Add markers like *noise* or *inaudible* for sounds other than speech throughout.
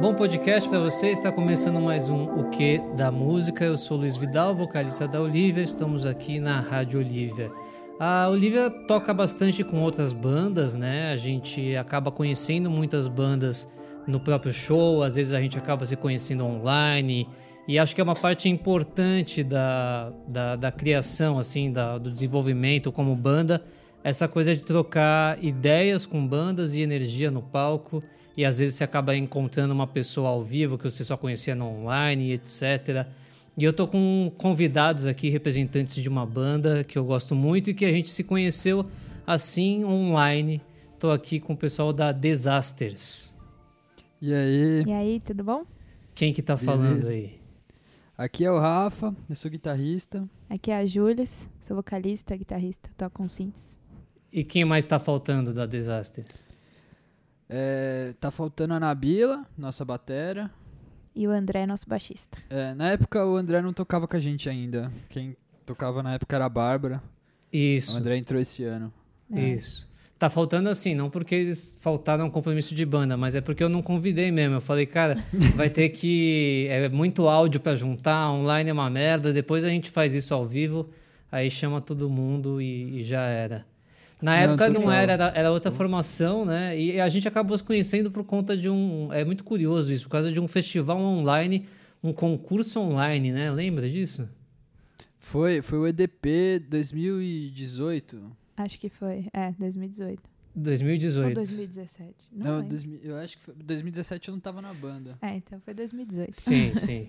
Bom podcast para você. Está começando mais um O Que da Música. Eu sou Luiz Vidal, vocalista da Olivia. Estamos aqui na Rádio Olivia. A Olivia toca bastante com outras bandas, né? A gente acaba conhecendo muitas bandas no próprio show, às vezes a gente acaba se conhecendo online. E acho que é uma parte importante da, da, da criação, assim, da, do desenvolvimento como banda, essa coisa de trocar ideias com bandas e energia no palco e às vezes você acaba encontrando uma pessoa ao vivo que você só conhecia no online, etc. E eu tô com convidados aqui, representantes de uma banda que eu gosto muito e que a gente se conheceu assim online. Tô aqui com o pessoal da Disasters. E aí? E aí, tudo bom? Quem que tá Beleza. falando aí? Aqui é o Rafa, eu sou guitarrista. Aqui é a Júlias, sou vocalista, guitarrista, toco com synths. E quem mais tá faltando da Disasters? É, tá faltando a Nabila, nossa batera. E o André, nosso baixista. É, na época o André não tocava com a gente ainda. Quem tocava na época era a Bárbara. O Isso, André entrou esse ano. É. isso. Tá faltando assim, não porque eles faltaram um compromisso de banda, mas é porque eu não convidei mesmo. Eu falei, cara, *laughs* vai ter que. É muito áudio pra juntar, online é uma merda, depois a gente faz isso ao vivo, aí chama todo mundo e, e já era. Na Não, época não era, era, era outra formação, né? E a gente acabou se conhecendo por conta de um. É muito curioso isso, por causa de um festival online, um concurso online, né? Lembra disso? Foi, foi o EDP 2018. Acho que foi. É, 2018. 2018. Ou 2017. Não, Não, lembro. 2000 eu acho que foi 2017 eu não tava na banda. É, então foi 2018. Sim, *laughs* sim.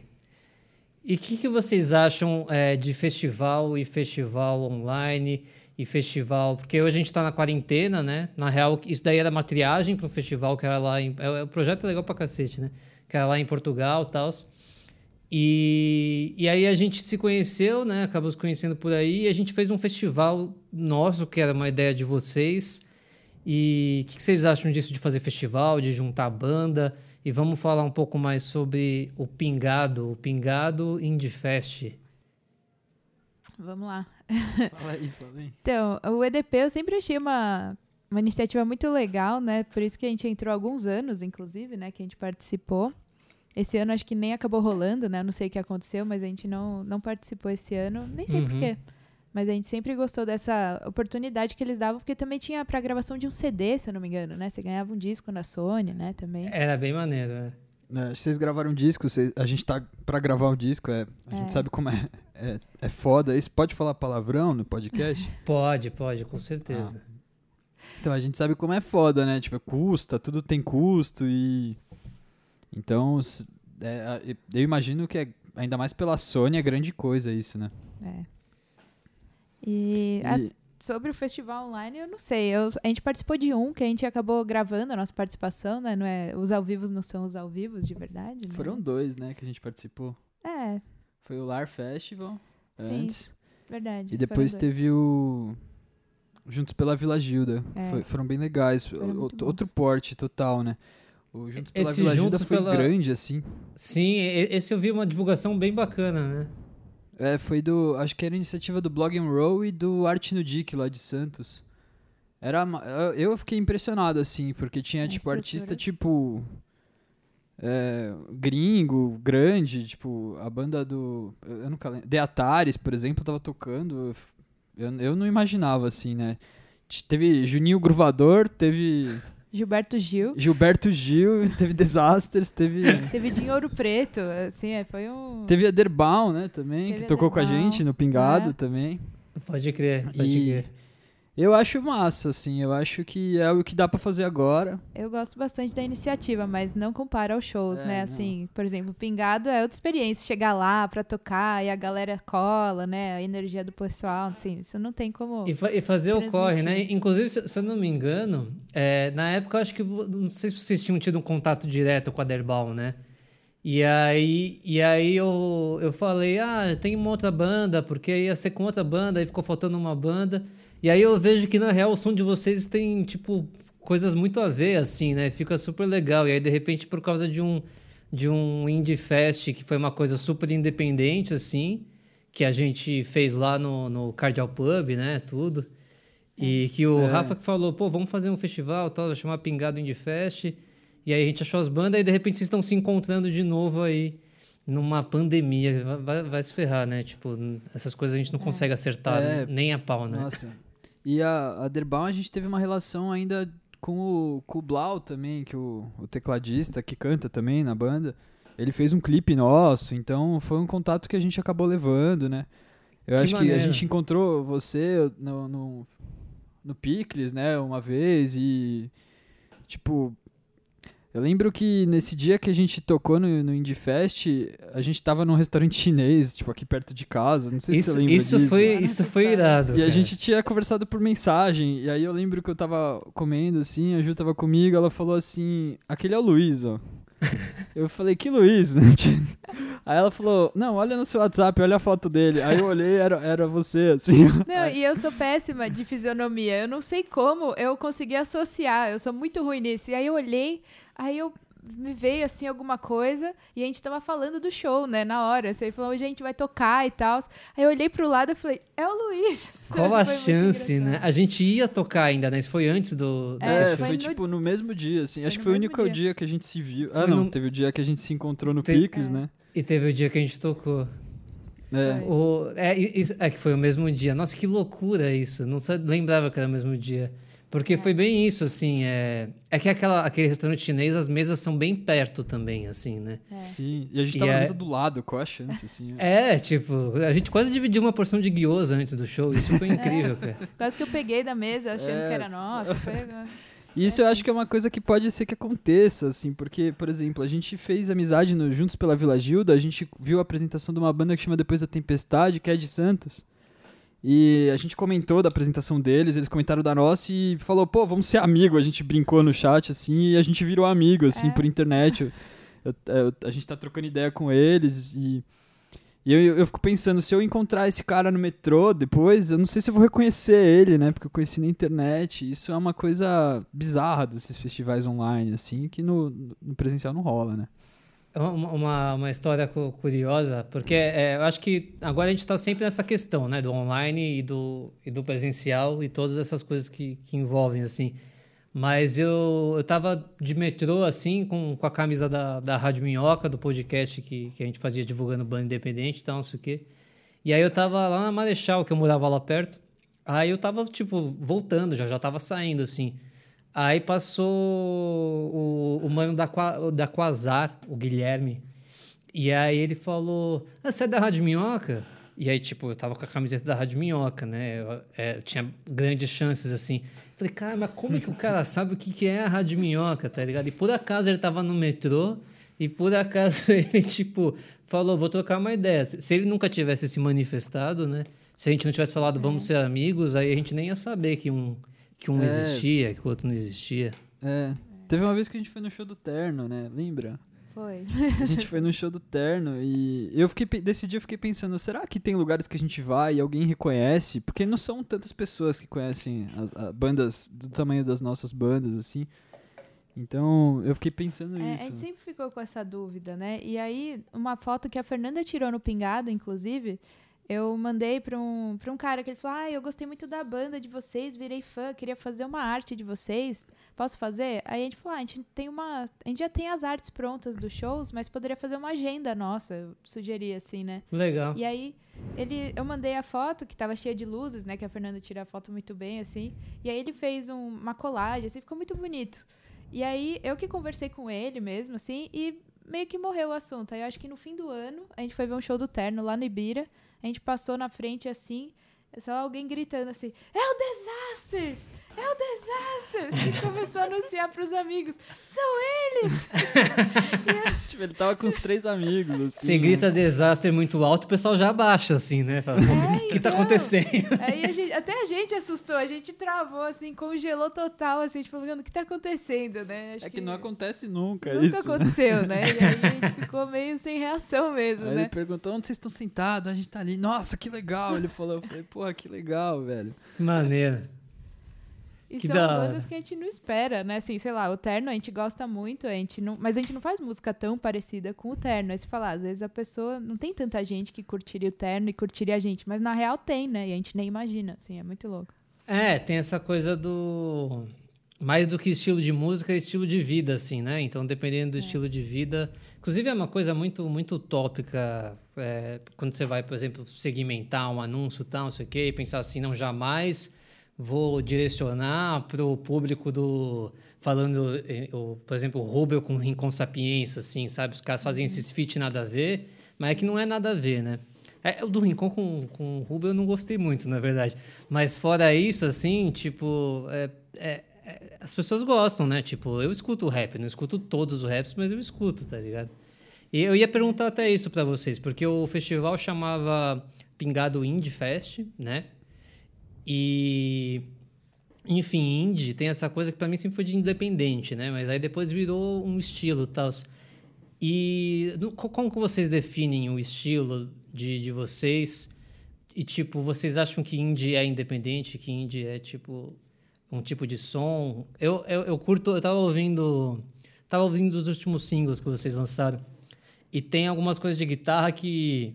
E o que, que vocês acham é, de festival e festival online e festival? Porque hoje a gente está na quarentena, né? Na real, isso daí era uma triagem para um festival que era lá em. É, o projeto é legal pra cacete, né? Que era lá em Portugal e tal. E, e aí a gente se conheceu, né? Acabamos conhecendo por aí. E a gente fez um festival nosso, que era uma ideia de vocês. E o que, que vocês acham disso de fazer festival, de juntar banda? E vamos falar um pouco mais sobre o Pingado, o Pingado Indie Fest. Vamos lá. *laughs* Fala fala aí. Então, o EDP eu sempre achei uma, uma iniciativa muito legal, né? Por isso que a gente entrou há alguns anos, inclusive, né? Que a gente participou. Esse ano acho que nem acabou rolando, né? Eu não sei o que aconteceu, mas a gente não, não participou esse ano. Nem sei Uhum. porquê. Mas a gente sempre gostou dessa oportunidade que eles davam, porque também tinha pra gravação de um CD, se eu não me engano, né? Você ganhava um disco na Sony, né? Também. Era bem maneiro, né? É, vocês gravaram um disco, vocês- a gente tá pra gravar um disco, é, a É. gente sabe como é, é, é foda. Isso pode falar palavrão no podcast? *laughs* Pode, pode, com certeza. Então a gente sabe como é foda, né? Tipo, custa, tudo tem custo e. Então, é, a- eu imagino que é, ainda mais pela Sony é grande coisa isso, né? É. E, E- as- sobre o festival online, eu não sei. Eu- a gente participou de um que a gente acabou gravando a nossa participação, né? Não é, os ao vivos não são os ao vivos de verdade. né? Foram dois, né, que a gente participou. É, Foi o Lar Festival Sim, antes. verdade. E depois teve o. Juntos pela Vila Gilda. É. Foi- foram bem legais. Foram O- outro, outro bons. porte total, né? O Juntos pela Esse Vila Gilda Juntos foi pela- grande, assim. Sim, esse eu vi uma divulgação bem bacana, né? É, foi do. Acho que era iniciativa do Blog and Roll e do Arte no Dick lá de Santos. Era. Eu fiquei impressionado, assim, porque tinha, A tipo, estrutura. artista tipo. É, gringo, grande, tipo, a banda do. Eu nunca lembro. The Ataris, por exemplo, tava tocando. eu Eu, não imaginava, assim, né? Teve Juninho Gruvador, teve *laughs* Gilberto Gil. Gilberto Gil, *laughs* teve Disasters, teve. *laughs* Teve de Ouro Preto, assim, é, foi um... Teve a Derbaum, né, também, Teve que tocou com a gente no Pingado é. também. Pode crer, pode E- crer. Eu acho massa, assim, eu acho que é o que dá pra fazer agora. Eu gosto bastante da iniciativa, mas não compara aos shows, É, né? não. Assim, por exemplo, Pingado é outra experiência. Chegar lá pra tocar e a galera cola, né? A energia do pessoal, assim, isso não tem como... E, fa- e fazer o corre, né? Inclusive, se, se eu não me engano, é, na época eu acho que. Não sei se vocês tinham tido um contato direto com a Derbal, né? E aí, e aí eu, eu falei, ah, tem uma outra banda, porque ia ser com outra banda, aí ficou faltando uma banda. E aí eu vejo que, na real, o som de vocês tem, tipo, coisas muito a ver, assim, né? Fica super legal. E aí, de repente, por causa de um, de um Indie Fest, que foi uma coisa super independente, assim, que a gente fez lá no, no Cardial Pub, né? Tudo. E que o É. Rafa que falou, pô, vamos fazer um festival, tal, vai chamar Pingado Indie Fest. E aí a gente achou as bandas e de repente vocês estão se encontrando de novo aí numa pandemia. Vai, vai, se ferrar, né? Tipo, essas coisas a gente não consegue acertar É. nem a pau, né? Nossa. E a, a Derbaum a gente teve uma relação ainda com o, com o Blau também, que o, o tecladista que canta também na banda. Ele fez um clipe nosso, então foi um contato que a gente acabou levando, né? Eu Que acho que a maneiro. gente encontrou você no, no, no Picles, né, uma vez e tipo, eu lembro que nesse dia que a gente tocou no, no Indie Fest, a gente tava num restaurante chinês, tipo, aqui perto de casa, não sei se Isso, você lembra isso disso. foi, Caraca, isso foi cara. irado. E a cara. gente tinha conversado por mensagem. E aí eu lembro que eu tava comendo assim, a Ju tava comigo, ela falou assim: aquele é o Luiz, ó. *laughs* eu falei, que Luiz, né? *laughs* Aí ela falou, não, olha no seu WhatsApp, olha a foto dele. Aí eu olhei, era, era você, assim. Não, e eu sou péssima de fisionomia. Eu não sei como eu consegui associar. Eu sou muito ruim nisso. E aí eu olhei, aí eu me veio assim alguma coisa e a gente tava falando do show, né, na hora. Você falou, gente vai tocar e tal. Aí eu olhei pro lado e falei, é o Luiz. *laughs* Qual *laughs* a chance, né? A gente ia tocar ainda, né? Isso foi antes do. do É, É, foi, foi no- tipo no mesmo dia, assim. Foi Acho que foi o único dia. dia. que a gente se viu. Foi ah, não, no- teve o dia que a gente se encontrou no Te- Picles, É. né? E teve o dia que a gente tocou. É. O, é, isso- é que foi o mesmo dia. Nossa, que loucura isso. Não lembrava que era o mesmo dia. Porque foi bem isso, assim. É, é que aquela, aquele restaurante chinês, as mesas são bem perto também, assim, né? Sim. E a gente E tava na é- mesa do lado, qual a chance, assim? É, tipo, a gente quase dividiu uma porção de guiosa antes do show. Isso foi *laughs* incrível, cara. Quase que eu peguei da mesa achando É. que era nossa. Foi... E *laughs* Isso eu acho que é uma coisa que pode ser que aconteça, assim, porque, por exemplo, a gente fez amizade no Juntos pela Vila Gilda, a gente viu a apresentação de uma banda que chama Depois da Tempestade, que é de Santos. E a gente comentou da apresentação deles, eles comentaram da nossa e falou, pô, vamos ser amigo. A gente brincou no chat, assim, e a gente virou amigo, assim, É. por internet. Eu- eu- a gente tá trocando ideia com eles e. E eu, eu fico pensando, se eu encontrar esse cara no metrô depois, eu não sei se eu vou reconhecer ele, né? Porque eu conheci na internet. Isso é uma coisa bizarra desses festivais online, assim, que no, no presencial não rola, né? Uma, uma, história cu- curiosa, porque é, eu acho que agora a gente está sempre nessa questão, né? Do online e do, e do presencial e todas essas coisas que, que envolvem, assim. Mas eu, eu tava de metrô, assim, com, com a camisa da, da Rádio Minhoca, do podcast que, que a gente fazia divulgando banda independente e tal, não sei o quê. E aí eu tava lá na Marechal, que eu morava lá perto. Aí eu tava, tipo, voltando, já, já tava saindo, assim. Aí passou o, o mano da, da Quasar, o Guilherme. E aí ele falou: ah, Você é da Rádio Minhoca? E aí, tipo, eu tava com a camiseta da Rádio Minhoca, né? Eu, é, tinha grandes chances, assim. Falei, cara, mas como que o cara sabe o que, que é a Rádio Minhoca, tá ligado? E por acaso ele tava no metrô e por acaso *laughs* ele, tipo, falou: Vou trocar uma ideia. Se se ele nunca tivesse se manifestado, né? Se a gente não tivesse falado, vamos ser amigos, aí a gente nem ia saber que um, que um É. existia, que o outro não existia. É. Teve uma vez que a gente foi no show do Terno, né? Lembra? Foi. A gente *laughs* foi no show do Terno e eu fiquei desse dia eu fiquei pensando, será que tem lugares que a gente vai e alguém reconhece? Porque não são tantas pessoas que conhecem as, a- bandas do tamanho das nossas bandas assim. Então, eu fiquei pensando É, a isso. gente sempre ficou com essa dúvida, né? E aí, uma foto que a Fernanda tirou no Pingado, inclusive, eu mandei pra um, pra um cara que ele falou: Ah, eu gostei muito da banda de vocês, virei fã, queria fazer uma arte de vocês. Posso fazer? Aí a gente falou: ah, a gente tem uma. A gente já tem as artes prontas dos shows, mas poderia fazer uma agenda nossa. Eu sugeri assim, né? Legal. E aí, ele, eu mandei a foto, que tava cheia de luzes, né? Que a Fernanda tira a foto muito bem, assim. E aí ele fez um- uma colagem, assim, ficou muito bonito. E aí, eu que conversei com ele mesmo, assim, e meio que morreu o assunto. Aí eu acho que no fim do ano, a gente foi ver um show do Terno lá no Ibira. A gente passou na frente, assim, só alguém gritando assim, é o Disasters! É o Disasters! E começou a anunciar pros amigos, são eles! *laughs* Tipo, ele tava com os três amigos assim. Você grita desastre muito alto, o pessoal já abaixa, assim, né? Fala, "Pô, o que, que tá então. acontecendo? Aí a gente, até a gente assustou, a gente travou, assim, congelou total, assim, tipo, falando, o que tá acontecendo, né? Acho É que não acontece nunca, Nunca isso. né? aconteceu, né? *laughs* E aí a gente ficou meio sem reação mesmo, Aí né? ele perguntou onde vocês estão sentados, a gente tá ali. Nossa, que legal! Ele falou, eu falei, porra, que legal, velho. Maneiro. E que são hora. bandas que a gente não espera, né? Assim, sei lá, o Terno a gente gosta muito, a gente não, mas a gente não faz música tão parecida com o Terno. Aí se falar, às vezes a pessoa não tem tanta gente que curtiria o Terno e curtiria a gente, mas na real tem, né? E a gente nem imagina, assim, é muito louco. É, tem essa coisa do. mais do que estilo de música, é estilo de vida, assim, né? Então, dependendo do estilo de vida. Inclusive, é uma coisa muito, muito utópica é, quando você vai, por exemplo, segmentar um anúncio e tal, não sei o quê, e pensar assim, não, jamais vou direcionar para o público do. Falando, eh, por exemplo, o Rubel com Rincon Sapiência, assim, sabe? Os caras fazem esses feat nada a ver, mas é que não é nada a ver, né? É, o do Rincon com, com o Rubel eu não gostei muito, na verdade. Mas fora isso, assim, tipo, é, é, é, as pessoas gostam, né? Tipo, eu escuto rap, não escuto todos os raps, mas eu escuto, tá ligado? E eu ia perguntar até isso para vocês, porque o festival chamava Pingado Indie Fest, né? E enfim, indie tem essa coisa que para mim sempre foi de independente, né? Mas aí depois virou um estilo, tal. E como que vocês definem o estilo de, de vocês? E tipo, vocês acham que indie é independente, que indie é tipo um tipo de som? Eu, eu, eu curto, eu tava ouvindo, tava ouvindo os últimos singles que vocês lançaram. E tem algumas coisas de guitarra que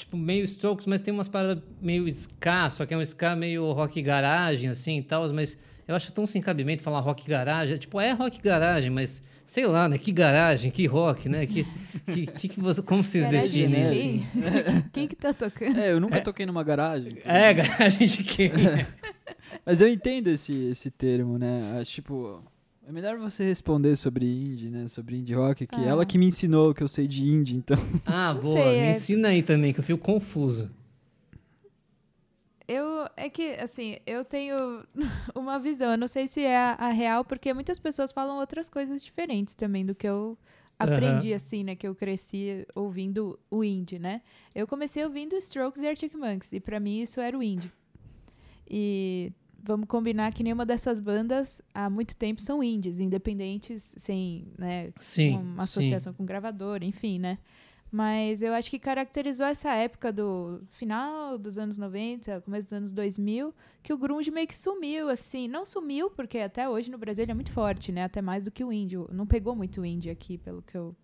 tipo, meio Strokes, mas tem umas paradas meio ska, só que é um ska meio rock garagem, assim e tal, mas eu acho tão sem cabimento falar rock garagem. Tipo, é rock garagem, mas sei lá, né? Que garagem, que rock, né? Que, que, que, que você, como vocês garagem definem? Assim? *laughs* quem que tá tocando? É, eu nunca é, toquei numa garagem. É, *laughs* garagem de quem? mas eu entendo esse, esse termo, né? Tipo, é melhor você responder sobre indie, né? Sobre indie rock, que ah. ela que me ensinou que eu sei de indie, então. *laughs* Ah, boa. Sei, me é... ensina aí também, que eu fico confuso. Eu, é que, assim, eu tenho *laughs* uma visão, eu não sei se é a, a, real, porque muitas pessoas falam outras coisas diferentes também do que eu aprendi, assim, né? Que eu cresci ouvindo o indie, né? Eu comecei ouvindo Strokes e Arctic Monkeys, e para mim isso era o indie. E vamos combinar que nenhuma dessas bandas há muito tempo são indies, independentes, sem né, sim, uma associação sim. com gravador, enfim, né? Mas eu acho que caracterizou essa época do final dos anos 90, começo dos anos 2000, que o grunge meio que sumiu, assim. Não sumiu, porque até hoje no Brasil ele é muito forte, né? Até mais do que o indie. Não pegou muito o indie aqui, pelo que eu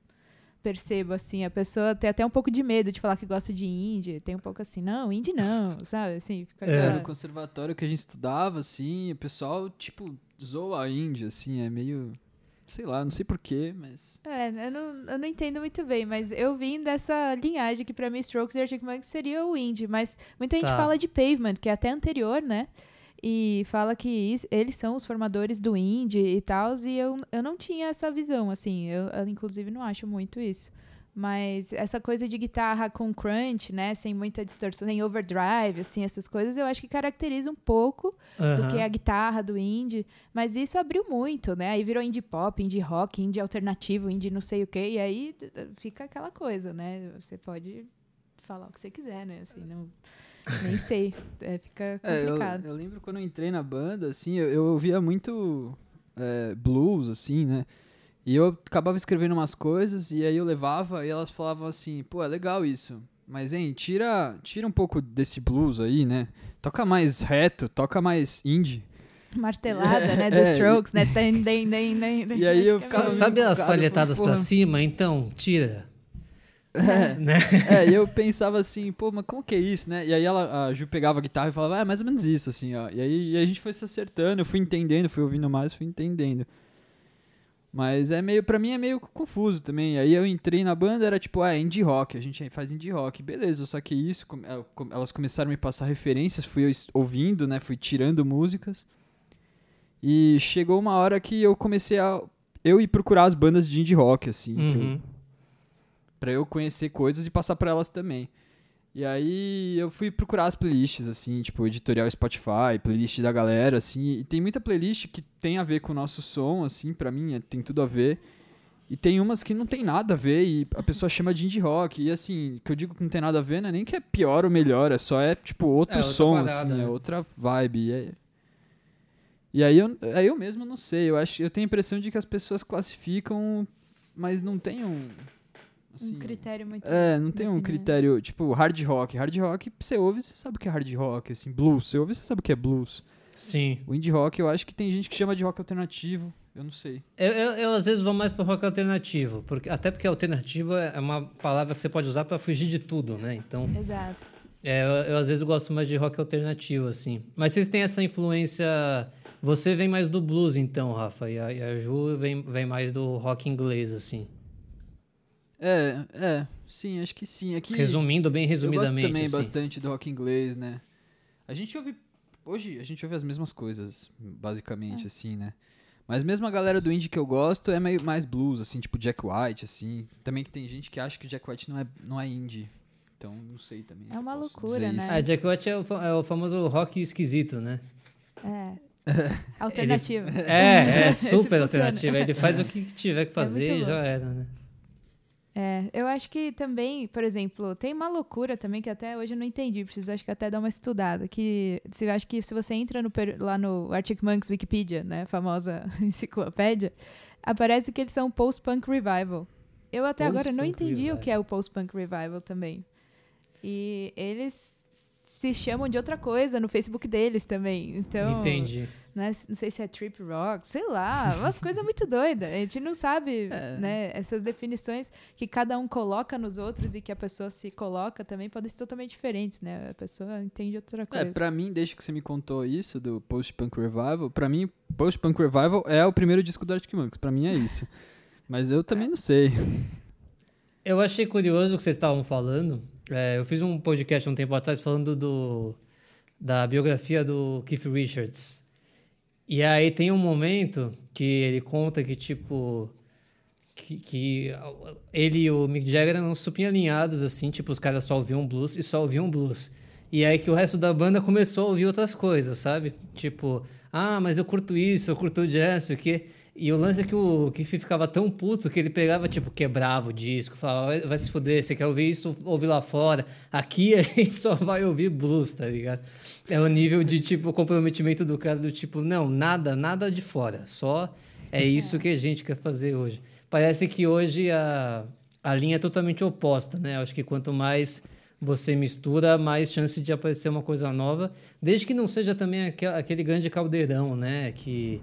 percebo, assim, a pessoa tem até um pouco de medo de falar que gosta de indie, tem um pouco assim, não, indie não, *laughs* sabe, assim. Fica é. No conservatório que a gente estudava, assim, o pessoal, tipo, zoa a indie, assim, é meio... Sei lá, não sei porquê, mas... É, eu não, eu não entendo muito bem, mas eu vim dessa linhagem que pra mim Strokes e Arctic Monkeys seria o indie, mas muita gente tá. fala de Pavement, que é até anterior, né? E fala que isso, eles são os formadores do indie e tal, e eu, eu não tinha essa visão, assim, eu, eu, inclusive não acho muito isso. Mas essa coisa de guitarra com crunch, né, sem muita distorção, sem overdrive, assim, essas coisas, eu acho que caracteriza um pouco uhum. do que é a guitarra do indie, mas isso abriu muito, né, aí virou indie pop, indie rock, indie alternativo, indie não sei o quê, e aí fica aquela coisa, né, você pode falar o que você quiser, né, assim, não... Nem sei. É, fica complicado. É, eu, eu, lembro quando eu entrei na banda, assim, eu, eu ouvia muito é, blues, assim, né? E eu acabava escrevendo umas coisas e aí eu levava e elas falavam assim, pô, é legal isso. Mas, hein, tira, tira um pouco desse blues aí, né? Toca mais reto, toca mais indie. Martelada, né? The é, Strokes, né? E aí eu ficava... Sabe as palhetadas pra cima? Então, tira. É, né? *laughs* é, e eu pensava assim, pô, mas como que é isso, né? E aí ela, a Ju pegava a guitarra e falava, ah, é mais ou menos isso, assim, ó. E aí e a gente foi se acertando, eu fui entendendo, fui ouvindo mais, fui entendendo. Mas é meio, pra mim é meio confuso também. Aí eu entrei na banda, era tipo, ah, é indie rock, a gente faz indie rock. Beleza, só que isso, é, elas começaram a me passar referências, fui ouvindo, né, fui tirando músicas. E chegou uma hora que eu comecei a eu ir procurar as bandas de indie rock, assim, uhum para eu conhecer coisas e passar para elas também. E aí eu fui procurar as playlists, assim, tipo, editorial Spotify, playlist da galera, assim, e tem muita playlist que tem a ver com o nosso som, assim, para mim, é, tem tudo a ver. E tem umas que não tem nada a ver e a pessoa chama de indie rock. E assim, que eu digo que não tem nada a ver, não é nem que é pior ou melhor, é só é tipo outro é, som, parada, assim, é né? é outra vibe. E, é... e aí, eu, aí eu mesmo não sei, eu acho eu tenho a impressão de que as pessoas classificam, mas não tem um Assim, um critério muito. É, não tem um critério, tipo, hard rock. Hard rock, você ouve, você sabe o que é hard rock. Assim, blues, você ouve, você sabe o que é blues. Sim. O indie rock, eu acho que tem gente que chama de rock alternativo. Eu não sei. Eu, eu, eu às vezes vou mais para rock alternativo, porque até porque alternativo é, é uma palavra que você pode usar para fugir de tudo, né? Então. Exato. É, eu, eu, às vezes gosto mais de rock alternativo, assim. Mas vocês têm essa influência Você vem mais do blues, então, Rafa, e a, e a Ju vem, vem mais do rock inglês, assim. É, é, sim, acho que sim. Aqui, Resumindo bem eu gosto resumidamente. também assim. bastante do rock inglês, né? A gente ouve. Hoje a gente ouve as mesmas coisas, basicamente, assim, né? Mas mesmo a galera do indie que eu gosto é meio mais blues, assim, tipo Jack White, assim. Também que tem gente que acha que Jack White não é, não é indie. Então, não sei também. É uma loucura, né? Ah, Jack White é o, é o famoso rock esquisito, né? É. Alternativa. É, é *laughs* Esse super alternativa. Ele faz o que tiver que fazer muito e já era, né? É, eu acho que também, por exemplo, tem uma loucura também que até hoje eu não entendi, preciso acho que até dar uma estudada, que se acho que se você entra no lá no Arctic Monkeys Wikipedia, né, famosa *laughs* enciclopédia, aparece que eles são post-punk revival. Eu até agora não entendi o revival. que é o post-punk revival também. E eles se chamam de outra coisa no Facebook deles também. Então, Entendi. Né? Não sei se é trip rock, sei lá, umas coisas muito doidas. A gente não sabe, *laughs* É. né? Essas definições que cada um coloca nos outros e que a pessoa se coloca também podem ser totalmente diferentes, né? A pessoa entende outra É, coisa. pra mim, desde que você me contou isso do Post-Punk Revival, pra mim, Post-Punk Revival é o primeiro disco do Arctic Monkeys. Pra mim é isso. *laughs* Mas eu também não sei. Eu achei curioso o que vocês estavam falando. É, eu fiz um podcast um tempo atrás falando do, da biografia do Keith Richards. E aí tem um momento que ele conta que, tipo, que, que ele e o Mick Jagger eram super alinhados, assim, tipo, os caras só ouviam blues e só ouviam blues. E aí que o resto da banda começou a ouvir outras coisas, sabe? Tipo, ah, mas eu curto isso, eu curto jazz, isso aqui. E o lance é que o Keith ficava tão puto que ele pegava, tipo, quebrava o disco, falava, vai, vai se fuder, você quer ouvir isso, ouve lá fora. Aqui *laughs* a gente só vai ouvir blues, tá ligado? É o nível de, tipo, comprometimento do cara do tipo, não, nada, nada de fora, só é *laughs* isso que a gente quer fazer hoje. Parece que hoje a, a linha é totalmente oposta, né? Acho que quanto mais você mistura, mais chance de aparecer uma coisa nova, desde que não seja também aque- aquele grande caldeirão, né? Que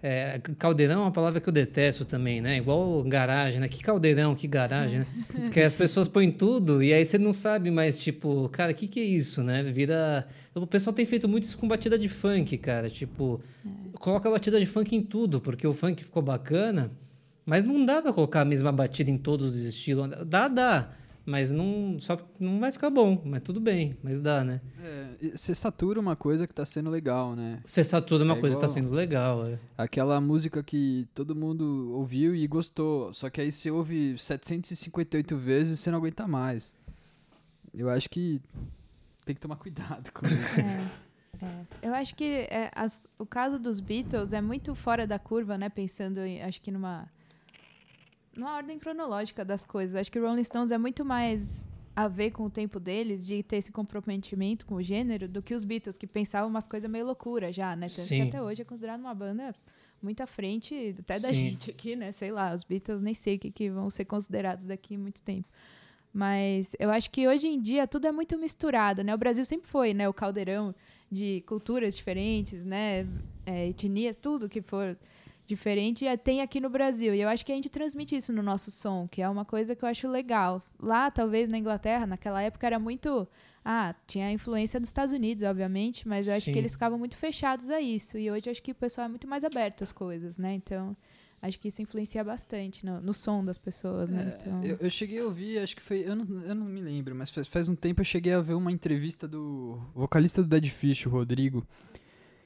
é, caldeirão é uma palavra que eu detesto também, né? Igual garagem, né? Que caldeirão, que garagem, né? Porque as pessoas põem tudo e aí você não sabe mais, tipo, cara, o que, que é isso, né? Vira. O pessoal tem feito muito isso com batida de funk, cara. Tipo, coloca batida de funk em tudo, porque o funk ficou bacana, mas não dá pra colocar a mesma batida em todos os estilos. Dá, dá. Mas não, só não vai ficar bom, mas tudo bem, mas dá, né? É, você satura uma coisa que tá sendo legal, né? Você satura uma É coisa que tá sendo legal, é. Aquela música que todo mundo ouviu e gostou, só que aí você ouve 758 vezes e você não aguenta mais. Eu acho que tem que tomar cuidado com isso. *laughs* É, é. Eu acho que é, as- o caso dos Beatles é muito fora da curva, né? Pensando, em, acho que numa, numa ordem cronológica das coisas. Acho que Rolling Stones é muito mais a ver com o tempo deles, de ter esse comprometimento com o gênero, do que os Beatles, que pensavam umas coisas meio loucura já, né? Tanto Sim. que até hoje é considerado uma banda muito à frente até da Sim. gente aqui, né? Sei lá, os Beatles nem sei o que, que vão ser considerados daqui a muito tempo. Mas eu acho que hoje em dia tudo é muito misturado, né? O Brasil sempre foi, né? O caldeirão de culturas diferentes, né? É, etnias, tudo que for diferente é, tem aqui no Brasil. E eu acho que a gente transmite isso no nosso som, que é uma coisa que eu acho legal. Lá, talvez na Inglaterra, naquela época era muito. Ah, tinha a influência dos Estados Unidos, obviamente, mas eu acho Sim. que eles ficavam muito fechados a isso. E hoje eu acho que o pessoal é muito mais aberto às coisas, né? Então, acho que isso influencia bastante no, no som das pessoas, né? Então, É, eu, eu cheguei a ouvir, acho que foi. Eu não, eu não me lembro, mas faz, faz um tempo eu cheguei a ver uma entrevista do vocalista do Dead Fish, o Rodrigo.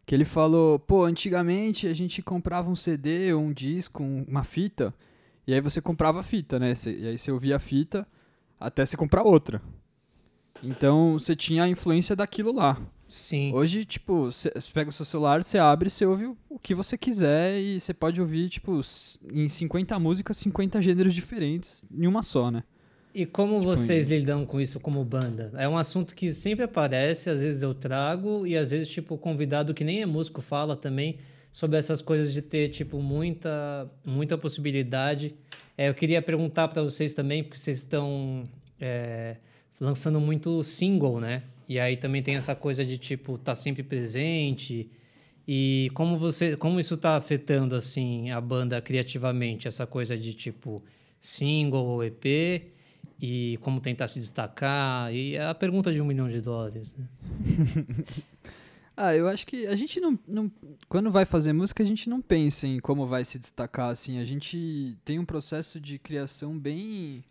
Que ele falou: pô, antigamente a gente comprava um CD ou um disco, um- uma fita, e aí você comprava a fita, né? E aí você ouvia a fita até você comprar outra. Então você tinha a influência daquilo lá. Sim. Hoje, tipo, você pega o seu celular, você abre, você ouve o- que você quiser e você pode ouvir, tipo, em 50 músicas, 50 gêneros diferentes em uma só, né? E como Tipo, vocês lidam com isso como banda? É um assunto que sempre aparece, às vezes eu trago, e às vezes, tipo, o convidado que nem é músico fala também sobre essas coisas de ter, tipo, muita, muita possibilidade. É, eu queria perguntar para vocês também, porque vocês estão é, lançando muito single, né? E aí também tem essa coisa de, tipo, tá sempre presente. E como você, como isso tá afetando assim a banda criativamente, essa coisa de tipo single ou EP e como tentar se destacar e é a pergunta de um milhão de dólares. Né? *laughs* Ah, eu acho que a gente não, não. Quando vai fazer música, a gente não pensa em como vai se destacar, assim. A gente tem um processo de criação bem.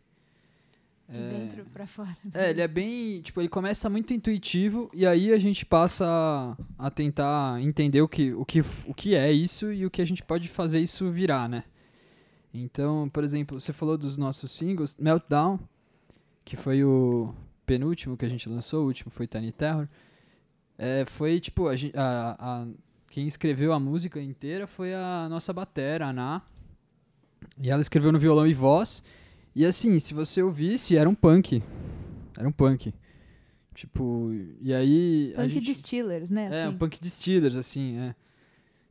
De dentro pra fora. É, ele é bem. Tipo, ele começa muito intuitivo e aí a gente passa a, a tentar entender o que, o, que, o que é isso e o que a gente pode fazer isso virar, né? Então, por exemplo, você falou dos nossos singles, Meltdown, que foi o penúltimo que a gente lançou, o último foi Tiny Terror. É, foi tipo, a, a, a- quem escreveu a música inteira foi a nossa batera, a Ná. E ela escreveu no violão e voz. E assim, se você ouvisse, era um punk. Era um punk. Tipo, e aí. Punk gente... de Steelers, né? É, assim. um punk de Steelers, assim, é.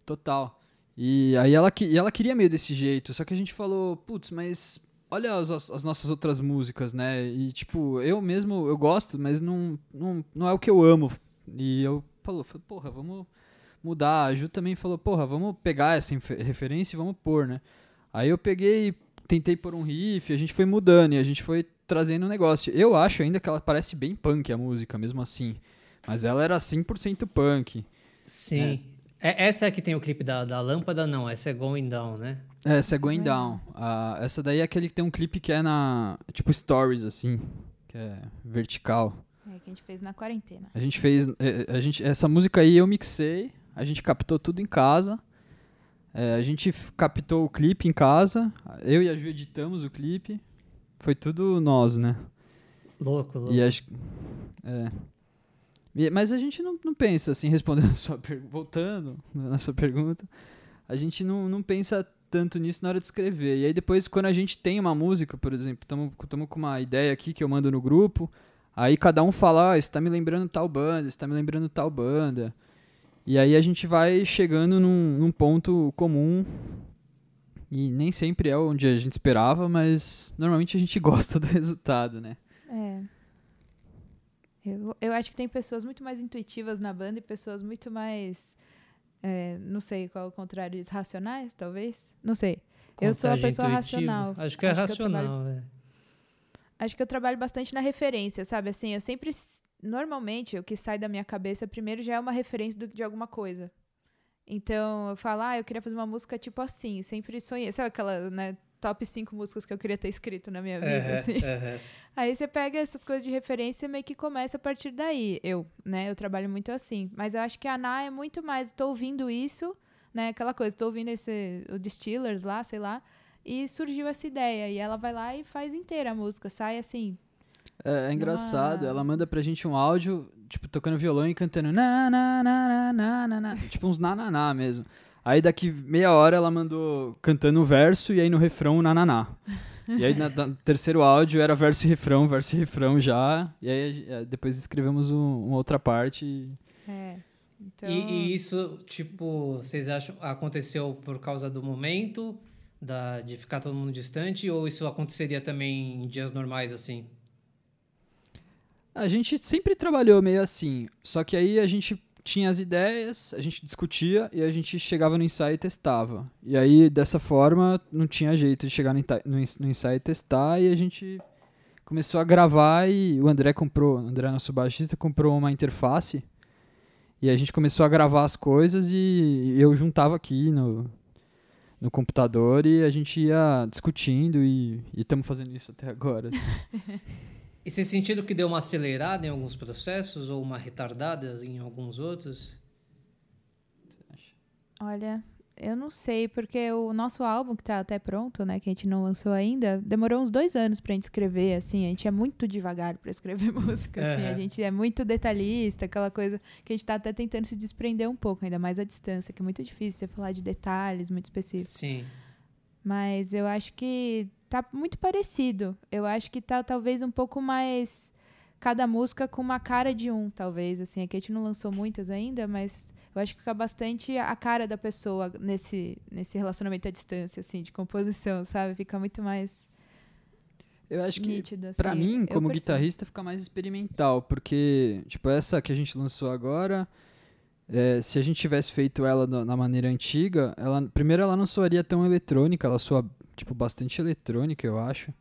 Total. E aí ela, e ela queria meio desse jeito, só que a gente falou, putz, mas olha as, as nossas outras músicas, né? E tipo, eu mesmo, eu gosto, mas não, não, não é o que eu amo. E eu falou, porra, vamos mudar. A Ju também falou, porra, vamos pegar essa referência e vamos pôr, né? Aí eu peguei, tentei pôr um riff, a gente foi mudando e a gente foi trazendo um negócio. Eu acho ainda que ela parece bem punk a música, mesmo assim. Mas ela era 100% punk. Sim. É, essa é a que tem o clipe da, da lâmpada? Não, essa é Going Down, né? É, essa é Going Down. Ah, essa daí é aquele que tem um clipe que é na. Tipo Stories, assim. Que é vertical. É, que a gente fez na quarentena. A gente fez. é, A gente, essa música aí eu mixei. A gente captou tudo em casa. É, a gente captou o clipe em casa. Eu e a Ju editamos o clipe. Foi tudo nós, né? Louco, louco. E acho. É. Mas a gente não, não pensa assim, *laughs* respondendo a sua pergunta. Voltando na sua pergunta. A gente não, não pensa tanto nisso na hora de escrever. E aí depois, quando a gente tem uma música, por exemplo, estamos com uma ideia aqui que eu mando no grupo. Aí cada um fala, ah, isso tá me lembrando tal banda, isso tá me lembrando tal banda. E aí a gente vai chegando num, num ponto comum. E nem sempre é onde a gente esperava, mas normalmente a gente *laughs* gosta do resultado, né? É. Eu, eu acho que tem pessoas muito mais intuitivas na banda e pessoas muito mais. é, não sei qual é o contrário, racionais, talvez? Não sei. Eu sou a pessoa intuitiva. racional. Acho que é Acho que eu racional, é. Acho que eu trabalho bastante na referência, sabe? Assim, eu sempre. Normalmente, o que sai da minha cabeça primeiro já é uma referência do- de alguma coisa. Então, eu falo, ah, eu queria fazer uma música tipo assim. Sempre sonhei. Sabe aquela, né? Top 5 músicas que eu queria ter escrito na minha vida, assim. Aí você pega essas coisas de referência e meio que começa a partir daí. Eu, né? Eu trabalho muito assim. Mas eu acho que a Ana é muito mais, tô ouvindo isso, né? Aquela coisa, tô ouvindo esse, o Distillers lá, sei lá. E surgiu essa ideia. E ela vai lá e faz inteira a música. Sai assim. É, é engraçado, Numa- ela manda pra gente um áudio, tipo, tocando violão e cantando na na na na na na, na *laughs* tipo uns na na na mesmo. Aí daqui meia hora ela mandou cantando o verso e aí no refrão na na na. E aí na, no terceiro áudio era verso e refrão, verso e refrão já. E aí depois escrevemos um- uma outra parte. e- É. Então, E, e isso, tipo, vocês acham aconteceu por causa do momento, da, de ficar todo mundo distante, ou isso aconteceria também em dias normais, assim? A gente sempre trabalhou meio assim, só que aí a gente tinha as ideias, a gente discutia e a gente chegava no ensaio e testava. E aí, dessa forma, não tinha jeito de chegar no, ensaio e testar e a gente começou a gravar e o André comprou, o André, nosso baixista, comprou uma interface e a gente começou a gravar as coisas e eu juntava aqui no, no computador e a gente ia discutindo e estamos fazendo isso até agora. assim. *laughs* E vocês sentiram que deu uma acelerada em alguns processos ou uma retardada em alguns outros? olha, eu não sei, porque o nosso álbum, que tá até pronto, né? Que a gente não lançou ainda, demorou uns dois anos pra gente escrever, assim. A gente é muito devagar pra escrever *laughs* música, assim. A Aham. gente é muito detalhista, aquela coisa que a gente tá até tentando se desprender um pouco, ainda mais à distância, que é muito difícil você falar de detalhes muito específicos. Sim. Mas eu acho que tá muito parecido. Eu acho que tá talvez um pouco mais. Cada música com uma cara de um, talvez. Assim, a gente não lançou muitas ainda, mas eu acho que fica bastante a cara da pessoa nesse, nesse relacionamento à distância, assim, de composição, sabe? Fica muito mais Eu acho que nítido. Assim. Pra mim, como percebo. guitarrista, fica mais experimental, porque, tipo, essa que a gente lançou agora, é, se a gente tivesse feito ela na, na maneira antiga, ela, primeiro ela não soaria tão eletrônica, ela soa, tipo, bastante eletrônica, eu acho.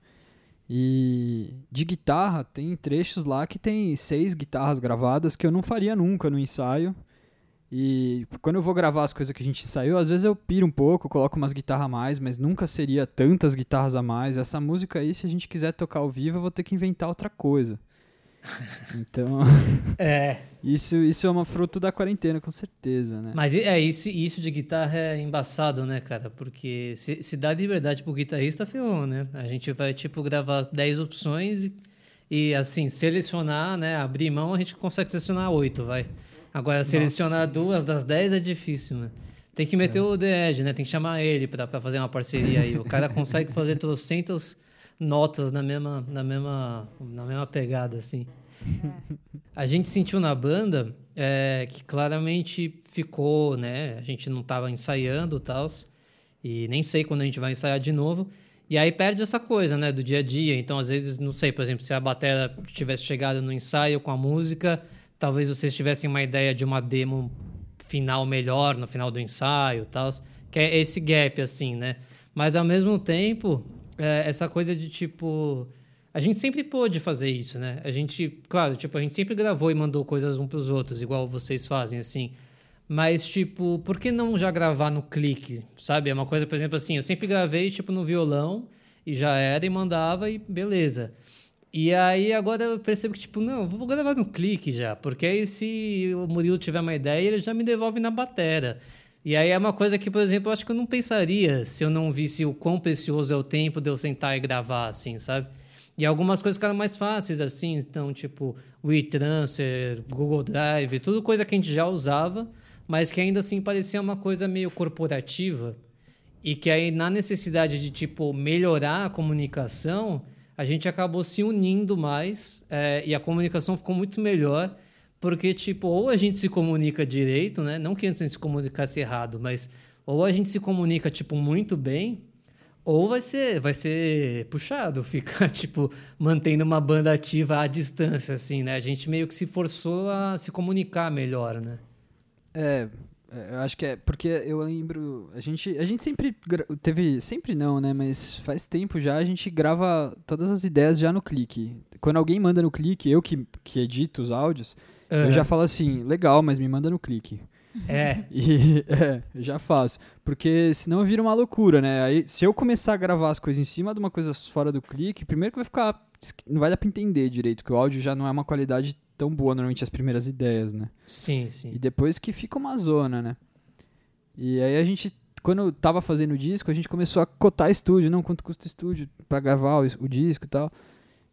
E de guitarra, tem trechos lá que tem seis guitarras gravadas que eu não faria nunca no ensaio. E quando eu vou gravar as coisas que a gente ensaiou, às vezes eu piro um pouco, coloco umas guitarras a mais, mas nunca seria tantas guitarras a mais. Essa música aí, se a gente quiser tocar ao vivo, eu vou ter que inventar outra coisa. Então, *laughs* É, isso, isso é uma fruto da quarentena, com certeza, né? mas é isso, isso de guitarra é embaçado, né, cara? Porque se, se dá liberdade pro guitarrista, ferrou, né? A gente vai, tipo, gravar 10 opções e, e, assim, selecionar, né? Abrir mão, a gente consegue selecionar 8, vai. Agora, selecionar duas das 10 é difícil, né? Tem que meter o The Edge, né? Tem que chamar ele pra fazer uma parceria aí. O cara consegue fazer trocentas notas na mesma, na mesma, na mesma pegada, assim. A gente sentiu na banda é, que claramente ficou, né? A gente não tava ensaiando e tal. E nem sei quando a gente vai ensaiar de novo. E aí perde essa coisa, né? Do dia a dia. Então, às vezes, não sei, por exemplo, se a bateria tivesse chegado no ensaio com a música, talvez vocês tivessem uma ideia de uma demo final melhor no final do ensaio e tal. Que é esse gap, assim, né? Mas ao mesmo tempo, é, essa coisa de tipo. A gente sempre pôde fazer isso, né? A gente, claro, tipo, a gente sempre gravou e mandou coisas um pros outros, igual vocês fazem, assim. Mas, tipo, por que não já gravar no clique, sabe? É uma coisa, por exemplo, assim, eu sempre gravei, tipo, no violão e já era e mandava e beleza. E aí agora eu percebo que, tipo, não, vou gravar no clique já, porque aí se o Murilo tiver uma ideia, ele já me devolve na batera. E aí é uma coisa que, por exemplo, eu acho que eu não pensaria se eu não visse o quão precioso é o tempo de eu sentar e gravar, assim, sabe? E algumas coisas ficaram mais fáceis, assim, então, tipo, WeTransfer, Google Drive, tudo coisa que a gente já usava, mas que ainda assim parecia uma coisa meio corporativa. E que aí, na necessidade de, tipo, melhorar a comunicação, a gente acabou se unindo mais é, e a comunicação ficou muito melhor, porque, tipo, ou a gente se comunica direito, né? Não que antes a gente se comunicasse errado, mas ou a gente se comunica, tipo, muito bem, ou vai ser, vai ser puxado, *laughs* ficar, tipo, mantendo uma banda ativa à distância, assim, né? A gente meio que se forçou a se comunicar melhor, né? É, é, eu acho que é porque eu lembro, a gente, a gente sempre teve, sempre não, né, mas faz tempo já a gente grava todas as ideias já no clique. Quando alguém manda no clique, eu que, que edito os áudios, eu Aham. já falo assim, legal, mas me manda no clique. É, *laughs* E é, eu já faço, porque senão vira uma loucura, né? Aí se eu começar a gravar as coisas em cima de uma coisa fora do clique, primeiro que vai ficar não vai dar pra entender direito, que o áudio já não é uma qualidade tão boa normalmente as primeiras ideias, né? sim, sim. E depois que fica uma zona, né? E aí a gente, quando eu tava fazendo o disco, a gente começou a cotar estúdio, não, quanto custa o estúdio pra gravar o, o disco e tal.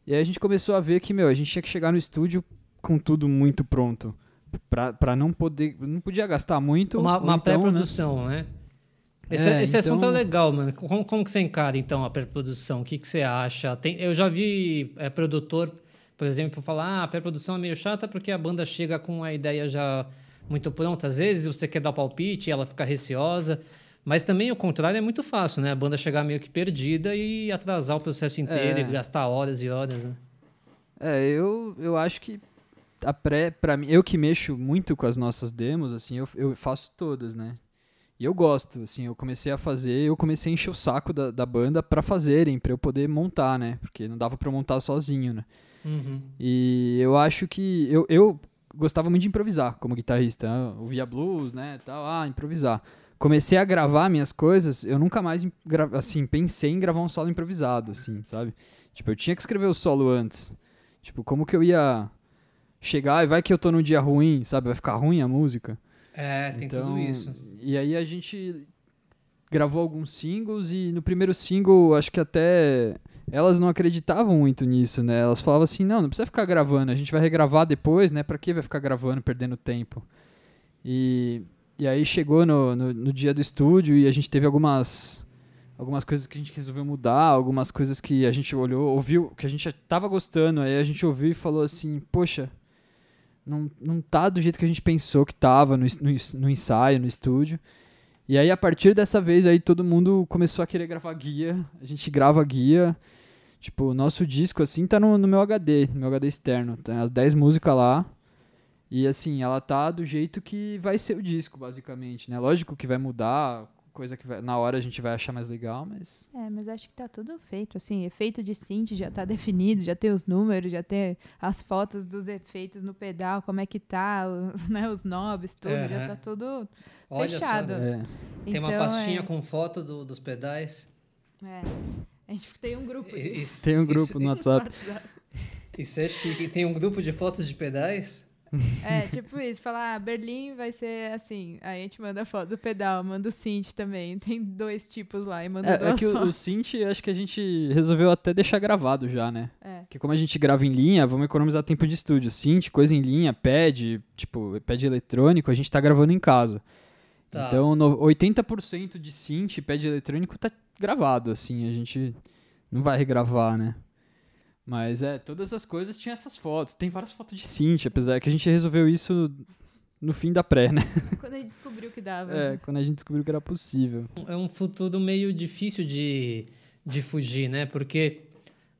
E aí a gente começou a ver que, meu, a gente tinha que chegar no estúdio com tudo muito pronto. Pra não poder, não podia gastar muito. Uma, uma então, né? pré-produção, né? Esse, É, esse assunto é então- legal, mano. Como, como que você encara, então, a pré-produção? O que, que você acha? Tem, eu já vi é, produtor, por exemplo, falar ah, a pré-produção é meio chata porque a banda chega com a ideia já muito pronta. Às vezes você quer dar o palpite e ela fica receosa. Mas também o contrário é muito fácil, né? A banda chegar meio que perdida e atrasar o processo inteiro É. e gastar horas e horas, né? É, eu, eu acho que a pré, pra mim, eu que mexo muito com as nossas demos, assim, eu, eu faço todas, né? E eu gosto, assim, eu comecei a fazer, eu comecei a encher o saco da, da banda pra fazerem, pra eu poder montar, né? Porque não dava pra eu montar sozinho, né? Uhum. E eu acho que eu, eu gostava muito de improvisar como guitarrista, né? ouvia blues, né, tal, ah, improvisar. Comecei a gravar minhas coisas, eu nunca mais assim pensei em gravar um solo improvisado, assim, sabe? Tipo, eu tinha que escrever o solo antes. Tipo, como que eu ia chegar e vai que eu tô num dia ruim, sabe? Vai ficar ruim a música. É, tem Então, tudo isso. E aí a gente gravou alguns singles e no primeiro single, acho que até elas não acreditavam muito nisso, né? Elas falavam assim: "Não, não precisa ficar gravando, a gente vai regravar depois, né? Pra que vai ficar gravando, perdendo tempo?" E e aí chegou no, no, no dia do estúdio e a gente teve algumas algumas coisas que a gente resolveu mudar, algumas coisas que a gente olhou, ouviu, que a gente já tava gostando, aí a gente ouviu e falou assim: "Poxa, não, não tá do jeito que a gente pensou que tava no, no, no ensaio, no estúdio. E aí, a partir dessa vez, aí todo mundo começou a querer gravar guia. A gente grava guia. Tipo, o nosso disco, assim, tá no, no meu HD, no meu HD externo. Tem as 10 músicas lá. E, assim, ela tá do jeito que vai ser o disco, basicamente, né? Lógico que vai mudar coisa que vai- na hora a gente vai achar mais legal, mas. É, mas acho que tá tudo feito, assim, efeito de synth já tá *laughs* definido, já tem os números, já tem as fotos dos efeitos no pedal, como é que tá, os, né, os knobs, tudo, já tá tudo Olha Fechado. só. É. Tem uma Então, pastinha é, com foto do- dos pedais. é. A gente tem um grupo Isso, Tem um isso- grupo no *laughs* WhatsApp. Isso é chique. Tem um grupo de fotos de pedais? É, tipo isso, falar, ah, Berlim vai ser assim, aí a gente manda a foto do pedal, manda o synth também, *laughs* tem dois tipos lá, e manda É, é duas que o, o fotos. synth, acho que a gente resolveu até deixar gravado já, né? É. Porque como a gente grava em linha, vamos economizar tempo de estúdio. Synth, coisa em linha, pad, tipo, pad eletrônico, a gente tá gravando em casa. Tá. Então, no, 80% de synth, pad eletrônico tá gravado, assim, a gente não vai regravar, né? Mas é, todas as coisas tinham essas fotos. Tem várias fotos de synth, apesar que a gente resolveu isso no fim da pré, né? *laughs* Quando a gente descobriu que dava. É, quando a gente descobriu que era possível. É um futuro meio difícil de, de fugir, né? Porque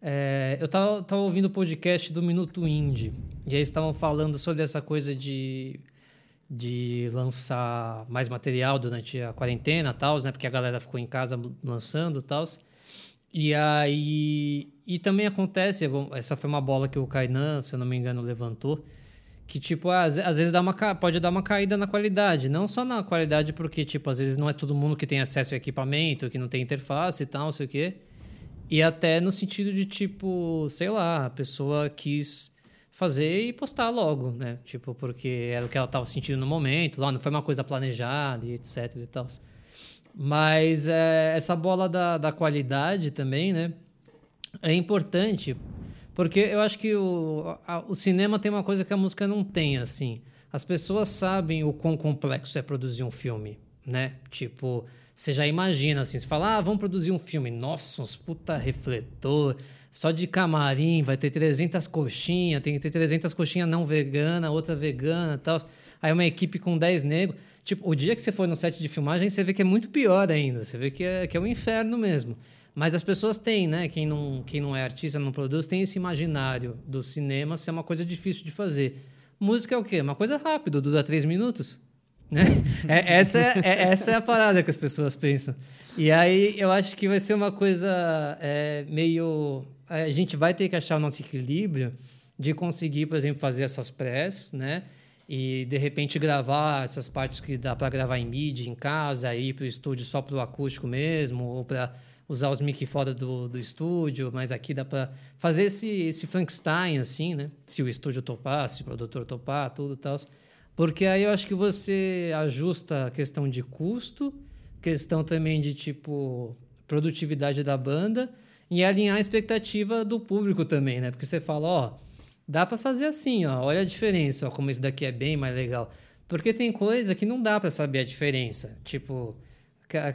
é, eu tava, tava ouvindo o podcast do Minuto Indie. E aí eles estavam falando sobre essa coisa de, de lançar mais material durante a quarentena e tal, né? Porque a galera ficou em casa lançando e tal. E aí. E também acontece, essa foi uma bola que o Kainan, se eu não me engano, levantou. Que, tipo, às, às vezes dá uma, pode dar uma caída na qualidade. Não só na qualidade, porque, tipo, às vezes não é todo mundo que tem acesso a equipamento, que não tem interface e tal, não sei o quê. E até no sentido de, tipo, sei lá, a pessoa quis fazer e postar logo, né? Tipo, porque era o que ela estava sentindo no momento, lá não foi uma coisa planejada e etc e tal. Mas é, essa bola da, da qualidade também, né? É importante, porque eu acho que o, a- o cinema tem uma coisa que a música não tem, assim. As pessoas sabem o quão complexo é produzir um filme, né? Tipo, você já imagina, assim, você fala, ah, vamos produzir um filme. Nossa, uns puta refletor, só de camarim, vai ter 300 coxinhas, tem que ter 300 coxinhas não vegana, outra vegana tal. Aí uma equipe com 10 negros. Tipo, o dia que você for no set de filmagem, você vê que é muito pior ainda. Você vê que é, que é um inferno mesmo. Mas as pessoas têm, né? Quem não, quem não é artista, não produz, tem esse imaginário do cinema ser uma coisa difícil de fazer. Música é o quê? Uma coisa rápida, dura três minutos. Né? *laughs* É, essa, é, é- essa é a parada que as pessoas pensam. E aí eu acho que vai ser uma coisa é, meio. A gente vai ter que achar o nosso equilíbrio de conseguir, por exemplo, fazer essas press, né? E de repente gravar essas partes que dá para gravar em MIDI em casa, ir para o estúdio só para o acústico mesmo, ou para usar os mic fora do, do estúdio, mas aqui dá para fazer esse, esse Frankenstein, assim, né? Se o estúdio topar, se o produtor topar, tudo e tal. Porque aí eu acho que você ajusta a questão de custo, questão também de tipo produtividade da banda e alinhar a expectativa do público também, né? Porque você fala, ó, dá para fazer assim, ó, olha a diferença, ó, como esse daqui é bem mais legal. Porque tem coisa que não dá para saber a diferença, tipo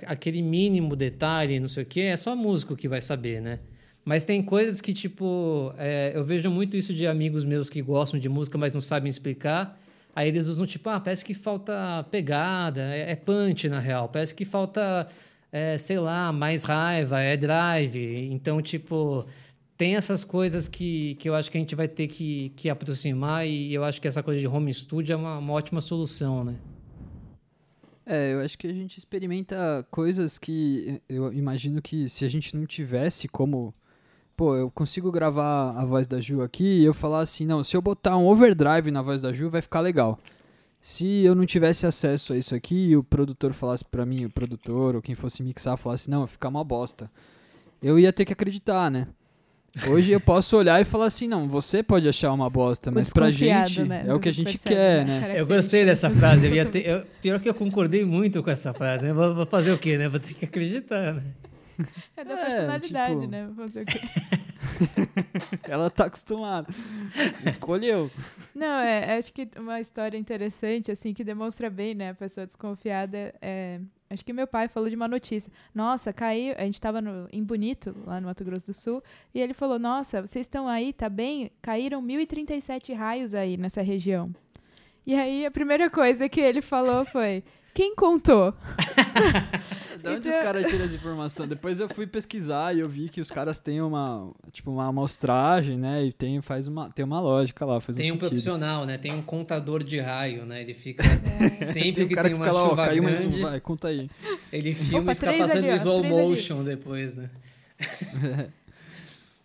aquele mínimo detalhe, não sei o que, é só músico que vai saber, né? Mas tem coisas que, tipo, é, eu vejo muito isso de amigos meus que gostam de música, mas não sabem explicar. Aí eles usam, tipo, ah, parece que falta pegada, é, é punch, na real. Parece que falta, é, sei lá, mais raiva, é drive. Então, tipo, tem essas coisas que, que eu acho que a gente vai ter que, que aproximar e eu acho que essa coisa de home studio é uma, uma ótima solução, né? É, eu acho que a gente experimenta coisas que eu imagino que se a gente não tivesse como. Pô, eu consigo gravar a voz da Ju aqui e eu falar assim, não, se eu botar um overdrive na voz da Ju vai ficar legal. Se eu não tivesse acesso a isso aqui e o produtor falasse pra mim, o produtor ou quem fosse mixar falasse, não, vai ficar uma bosta. Eu ia ter que acreditar, né? Hoje eu posso olhar e falar assim, não, você pode achar uma bosta, mas pra gente né? é o que a gente Percebe, quer, né? né? Eu gostei dessa frase. Eu ia ter, eu- pior que eu concordei muito com essa frase. Né? Vou, vou fazer o quê, né? Vou ter que acreditar, né? É da É, personalidade, tipo- né? Fazer o quê? *laughs* Ela tá acostumada. Escolheu. Não, é, acho que uma história interessante, assim, que demonstra bem, né, a pessoa desconfiada, é... Acho que meu pai falou de uma notícia. Nossa, caiu... A gente estava em Bonito, lá no Mato Grosso do Sul, e ele falou, nossa, vocês estão aí, tá bem? Caíram 1.037 raios aí nessa região. E aí, a primeira coisa que ele falou foi... Quem contou? *laughs* De onde os Então- caras tiram essa informação? Depois eu fui pesquisar e eu vi que os caras têm uma, tipo, uma amostragem, né? E tem, faz uma, tem uma lógica lá, faz Tem um sentido. profissional, né? Tem um contador de raio, né? Ele fica. *laughs* É. Sempre Tem que cara tem que uma lá, ó, chuva caiu mais um, grande, vai, conta aí. ele filma Opa, e fica passando ali, ó, em slow três ali. motion depois, né? *laughs*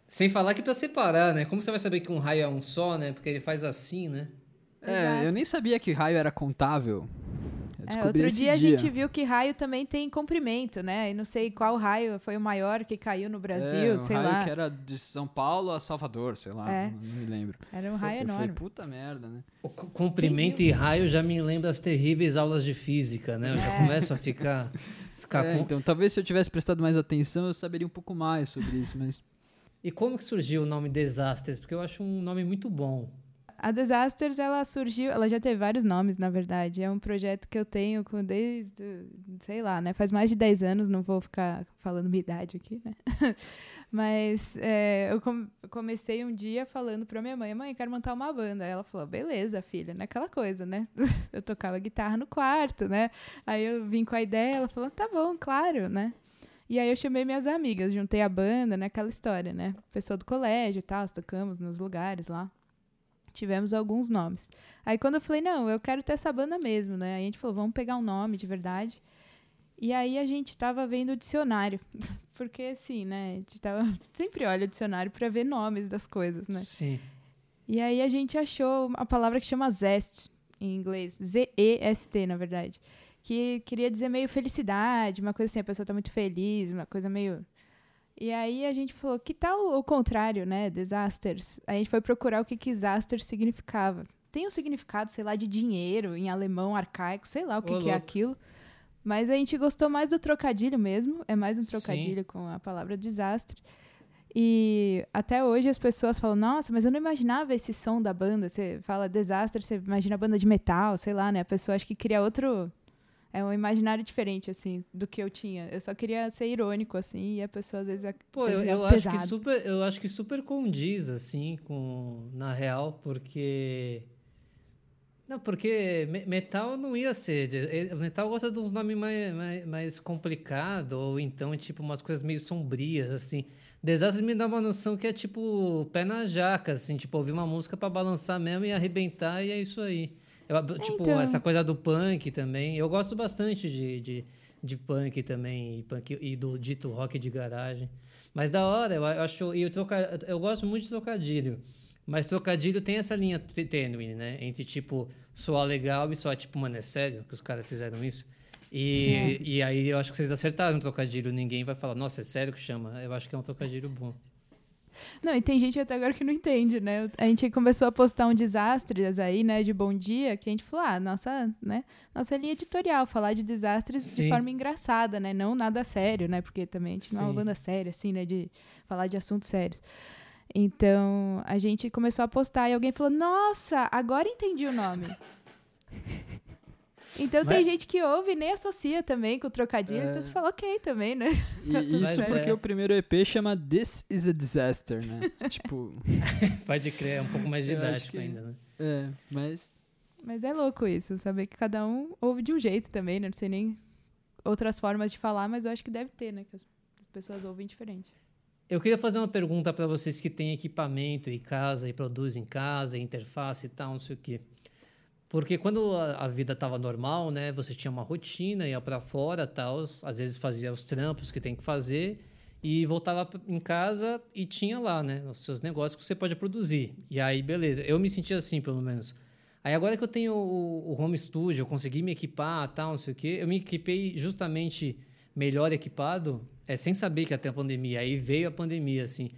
Sem falar que pra separar, né? Como você vai saber que um raio é um só, né? Porque ele faz assim, né? É, Exato. eu nem sabia que raio era contável. Eu É, outro dia, a gente viu que raio também tem comprimento, né? E não sei qual raio foi o maior que caiu no Brasil, é, um sei raio lá. que era de São Paulo a Salvador, sei lá, É. não, não me lembro. Era um raio eu enorme. falei, puta merda, né? O co- comprimento e raio já me lembra as terríveis aulas de física, né? Eu já começo a ficar. *laughs* ficar É, com... então, talvez se eu tivesse prestado mais atenção, eu saberia um pouco mais sobre isso, mas E como que surgiu o nome Desastres? Porque eu acho um nome muito bom. A Disasters, ela surgiu, ela já teve vários nomes, na verdade. É um projeto que eu tenho com desde, sei lá, né? Faz mais de 10 anos, não vou ficar falando minha idade aqui, né? *laughs* Mas é, eu com- eu comecei um dia falando pra minha mãe, mãe, quero montar uma banda. Aí ela falou, beleza, filha, naquela coisa, né? *laughs* Eu tocava guitarra no quarto, né? Aí eu vim com a ideia, ela falou, tá bom, claro, né? E aí eu chamei minhas amigas, juntei a banda, né? Aquela história, né? Pessoa do colégio e tal, tocamos nos lugares lá. Tivemos alguns nomes. Aí quando eu falei, não, eu quero ter essa banda mesmo, né? Aí a gente falou, vamos pegar um nome de verdade. E aí a gente tava vendo o dicionário. *laughs* Porque assim, né? A gente tava, *laughs* sempre olha o dicionário pra ver nomes das coisas, né? Sim. E aí a gente achou a palavra que chama zest, em inglês. Z-E-S-T, na verdade. Que queria dizer meio felicidade, uma coisa assim, a pessoa tá muito feliz, uma coisa meio. E aí a gente falou, que tal o contrário, né? Disasters. Aí a gente foi procurar o que que disaster significava. Tem um significado, sei lá, de dinheiro, em alemão arcaico, sei lá o que, Ô, que é aquilo. Mas a gente gostou mais do trocadilho mesmo. É mais um Sim. trocadilho com a palavra desastre. E até hoje as pessoas falam, nossa, mas eu não imaginava esse som da banda. Você fala desastre, você imagina a banda de metal, sei lá, né? A pessoa acha que cria outro. É um imaginário diferente, assim, do que eu tinha. Eu só queria ser irônico, assim, e a pessoa às vezes. ac- Pô, eu, é eu acho que super, eu acho que super condiz assim com na real, porque não, porque me- metal não ia ser. Metal gosta de uns nomes mais, mais, mais complicados, ou então, tipo, umas coisas meio sombrias, assim. Desastre me dá uma noção que é tipo pé na jaca, assim, tipo, ouvir uma música pra balançar mesmo e arrebentar, e é isso aí. Eu, tipo, Então. essa coisa do punk também. Eu gosto bastante de, de, de punk também, e, punk, e do dito rock de garagem. Mas da hora, eu acho. E o troca, eu gosto muito de trocadilho. Mas trocadilho tem essa linha tê- tênue, né? Entre, tipo, soar legal e soar, tipo, mano, é sério que os caras fizeram isso? E, e aí eu acho que vocês acertaram no trocadilho. Ninguém vai falar, nossa, é sério que chama? Eu acho que é um trocadilho bom. Não, e tem gente até agora que não entende, né? A gente começou a postar um desastres aí, né, de bom dia, que a gente falou, ah, nossa, né, nossa linha editorial, falar de desastres Sim. de forma engraçada, né? Não nada sério, né? Porque também a gente não é uma Sim. banda séria, assim, né, de falar de assuntos sérios. Então, a gente começou a postar e alguém falou, nossa, agora entendi o nome. *laughs* Então tem gente que ouve e nem associa também com o trocadilho, É. então você fala, ok também, né? E *laughs* Tá isso certo. porque É. o primeiro EP chama This is a Disaster, né? *laughs* tipo, Pode crer, é um pouco mais didático que- ainda, né? é, mas Mas é louco isso, saber que cada um ouve de um jeito também, né? Não sei nem outras formas de falar, mas eu acho que deve ter, né? Que as as pessoas ouvem diferente. Eu queria fazer uma pergunta para vocês que têm equipamento em casa e produzem em casa, interface e tal, não sei o quê. Porque quando a, vida estava normal, né, você tinha uma rotina, ia para fora, tal, às vezes fazia os trampos que tem que fazer e voltava em casa e tinha lá, né, os seus negócios que você pode produzir. E aí, beleza. Eu me sentia assim, pelo menos. Aí agora que eu tenho o, o home studio, eu consegui me equipar, tal, não sei o quê, eu me equipei justamente melhor equipado, é sem saber que ter a pandemia. Aí veio a pandemia, assim.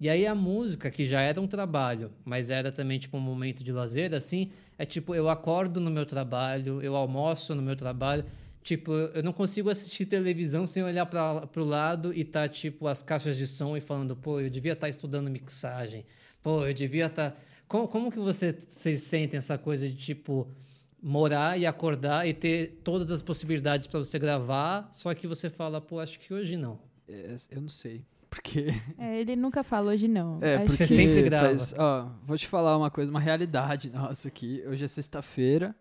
E aí a música, que já era um trabalho, mas era também tipo um momento de lazer, assim, é tipo, eu acordo no meu trabalho, eu almoço no meu trabalho. Tipo, eu não consigo assistir televisão sem olhar para pro lado e tá, tipo, as caixas de som e falando, pô, eu devia estar estudando mixagem. Pô, eu devia estar. Como, como que você, vocês sentem essa coisa de, tipo, morar e acordar e ter todas as possibilidades para você gravar, só que você fala, pô, acho que hoje não. é, eu não sei. Porque. *laughs* É, ele nunca falou hoje não. É, Acho porque Você sempre grava. faz- ó, vou te falar uma coisa, uma realidade *laughs* nossa aqui. Hoje é sexta-feira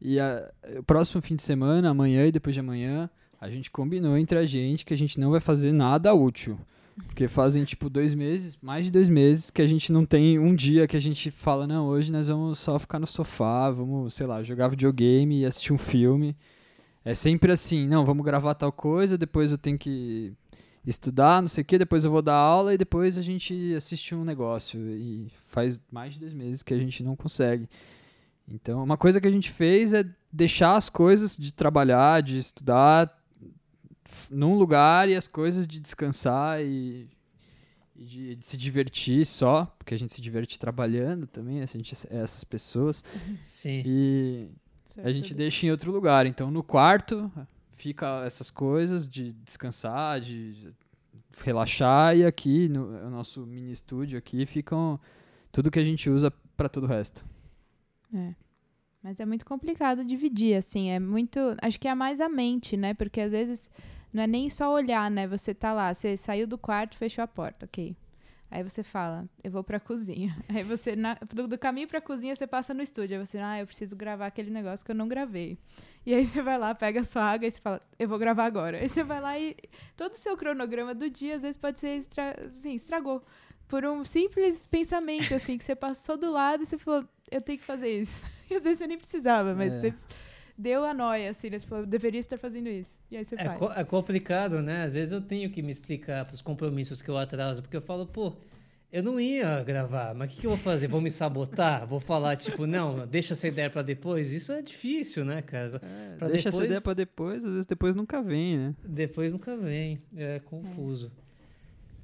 E a, o próximo fim de semana, amanhã e depois de amanhã, a gente combinou entre a gente que a gente não vai fazer nada útil. Porque fazem, tipo, dois meses, mais de dois meses, que a gente não tem um dia que a gente fala, não, hoje nós vamos só ficar no sofá, vamos, sei lá, jogar videogame e assistir um filme. É sempre assim, não, vamos gravar tal coisa, depois eu tenho que estudar, não sei o que, depois eu vou dar aula e depois a gente assiste um negócio. E faz mais de dois meses que a gente não consegue. Então, uma coisa que a gente fez é deixar as coisas de trabalhar, de estudar num lugar e as coisas de descansar e, e de, de, se divertir só, porque a gente se diverte trabalhando também, a gente é essas pessoas. Sim. E certo. a gente deixa em outro lugar. Então, no quarto fica essas coisas de descansar, de relaxar e aqui no, no nosso mini estúdio aqui ficam tudo que a gente usa para todo o resto. É. Mas é muito complicado dividir, assim, é muito. Acho que é mais a mente, né? Porque às vezes não é nem só olhar, né? Você tá lá, você saiu do quarto, fechou a porta, ok. Aí você fala, eu vou pra cozinha. *laughs* Aí você, na, do, do, caminho pra cozinha, você passa no estúdio. Aí você, ah, eu preciso gravar aquele negócio que eu não gravei. E aí você vai lá, pega a sua água e você fala, eu vou gravar agora. Aí você vai lá e todo o seu cronograma do dia, às vezes, pode ser, estra, assim, estragou. Por um simples pensamento, assim, que você passou do lado e você falou, eu tenho que fazer isso. *laughs* E às vezes você nem precisava, mas é. você deu a noia, assim, né? Você falou, deveria estar fazendo isso. E aí você é faz. Co é complicado, né? Às vezes eu tenho que me explicar para os compromissos que eu atraso, porque eu falo, pô, eu não ia gravar, mas o que, que, eu vou fazer? Vou me sabotar? Vou falar, tipo, não, deixa essa ideia para depois? Isso é difícil, né, cara? É, deixa depois... essa ideia para depois, às vezes depois nunca vem, né? Depois nunca vem, é confuso. É.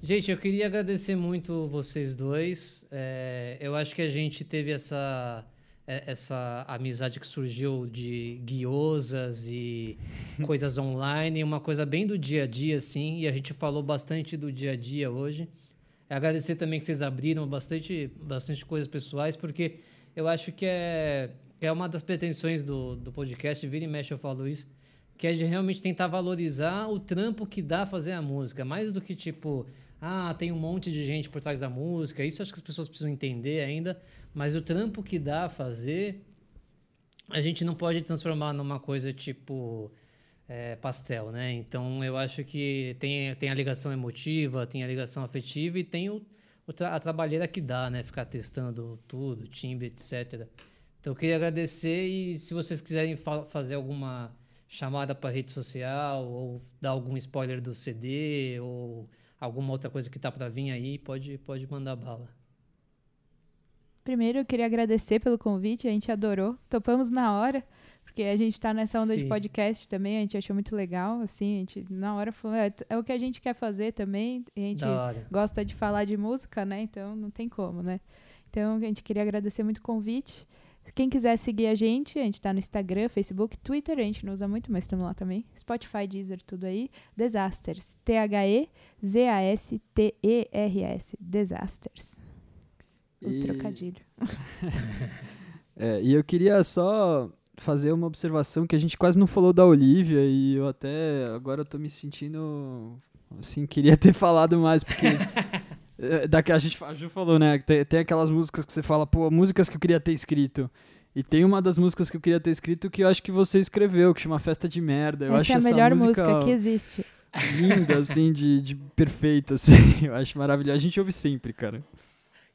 Gente, eu queria agradecer muito vocês dois. É, eu acho que a gente teve essa, é, essa amizade que surgiu de guiosas e *laughs* coisas online, uma coisa bem do dia a dia, assim, e a gente falou bastante do dia a dia hoje. É agradecer também que vocês abriram bastante, bastante coisas pessoais, porque eu acho que é, é uma das pretensões do, do podcast, vira e mexe eu falo isso, que é de realmente tentar valorizar o trampo que dá fazer a música, mais do que tipo ah, tem um monte de gente por trás da música. Isso acho que as pessoas precisam entender ainda. Mas o trampo que dá a fazer, a gente não pode transformar numa coisa tipo é, pastel, né? Então eu acho que tem, tem a ligação emotiva, tem a ligação afetiva e tem o, o tra a trabalheira que dá, né? Ficar testando tudo, timbre, etc. Então eu queria agradecer e se vocês quiserem fa fazer alguma chamada para rede social ou dar algum spoiler do CD ou alguma outra coisa que tá para vir aí, pode, pode mandar bala. Primeiro, eu queria agradecer pelo convite, a gente adorou. Topamos na hora, porque a gente tá nessa onda Sim. de podcast também, a gente achou muito legal, assim, a gente na hora falou, é, é o que a gente quer fazer também, a gente gosta de falar de música, né? Então não tem como, né? Então a gente queria agradecer muito o convite. Quem quiser seguir a gente, a gente tá no Instagram, Facebook, Twitter, a gente não usa muito, mas estamos lá também. Spotify, Deezer, tudo aí. Desasters. T-H-E-Z-A-S-T-E-R-S. Desasters. O e... trocadilho. *laughs* é, e eu queria só fazer uma observação que a gente quase não falou da Olivia e eu até agora eu tô me sentindo assim, queria ter *laughs* falado mais, porque daqui a gente a Ju falou, né? Tem, tem aquelas músicas que você fala, pô, músicas que eu queria ter escrito. E tem uma das músicas que eu queria ter escrito que eu acho que você escreveu, que chama Festa de Merda. Eu essa acho é a melhor música, música que existe. Linda, assim, de, de perfeita, assim. *laughs* Eu acho maravilhosa. A gente ouve sempre, cara.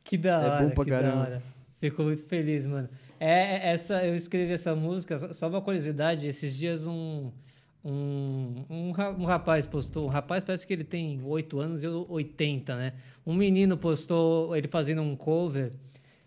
Que da hora, é bom pra que caramba. da hora. Fico muito feliz, mano. É, é, essa, eu escrevi essa música, só uma curiosidade, esses dias um um, um, um, rapaz postou, um rapaz parece que ele tem 8 anos e 80, né? Um menino postou ele fazendo um cover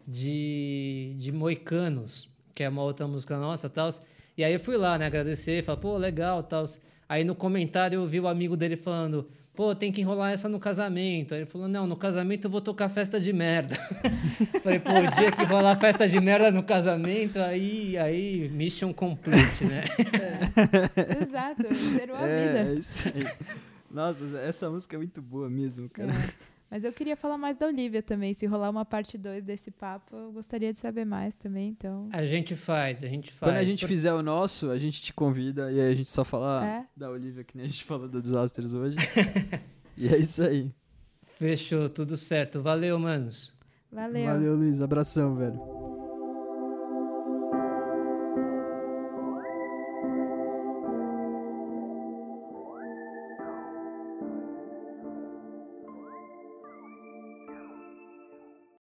de, de Moicanos, que é uma outra música nossa, tal. E aí eu fui lá, né, agradecer, falar, pô, legal, tal. Aí no comentário eu vi o amigo dele falando, pô, tem que enrolar essa no casamento. Aí ele falou, não, no casamento eu vou tocar festa de merda. *laughs* Falei, pô, o dia que rolar festa de merda no casamento, aí, aí mission complete, né? É. Exato, zerou a é, vida. É isso aí. Nossa, essa música é muito boa mesmo, cara. É. Mas eu queria falar mais da Olivia também. Se rolar uma parte 2 desse papo, eu gostaria de saber mais também, então... A gente faz, a gente faz. Quando a gente Por... fizer o nosso, a gente te convida e aí a gente só fala é? da Olivia, que nem a gente falou do Disasters hoje. *laughs* e é isso aí. Fechou, tudo certo. Valeu, manos. Valeu. Valeu, Luiz. Abração, velho.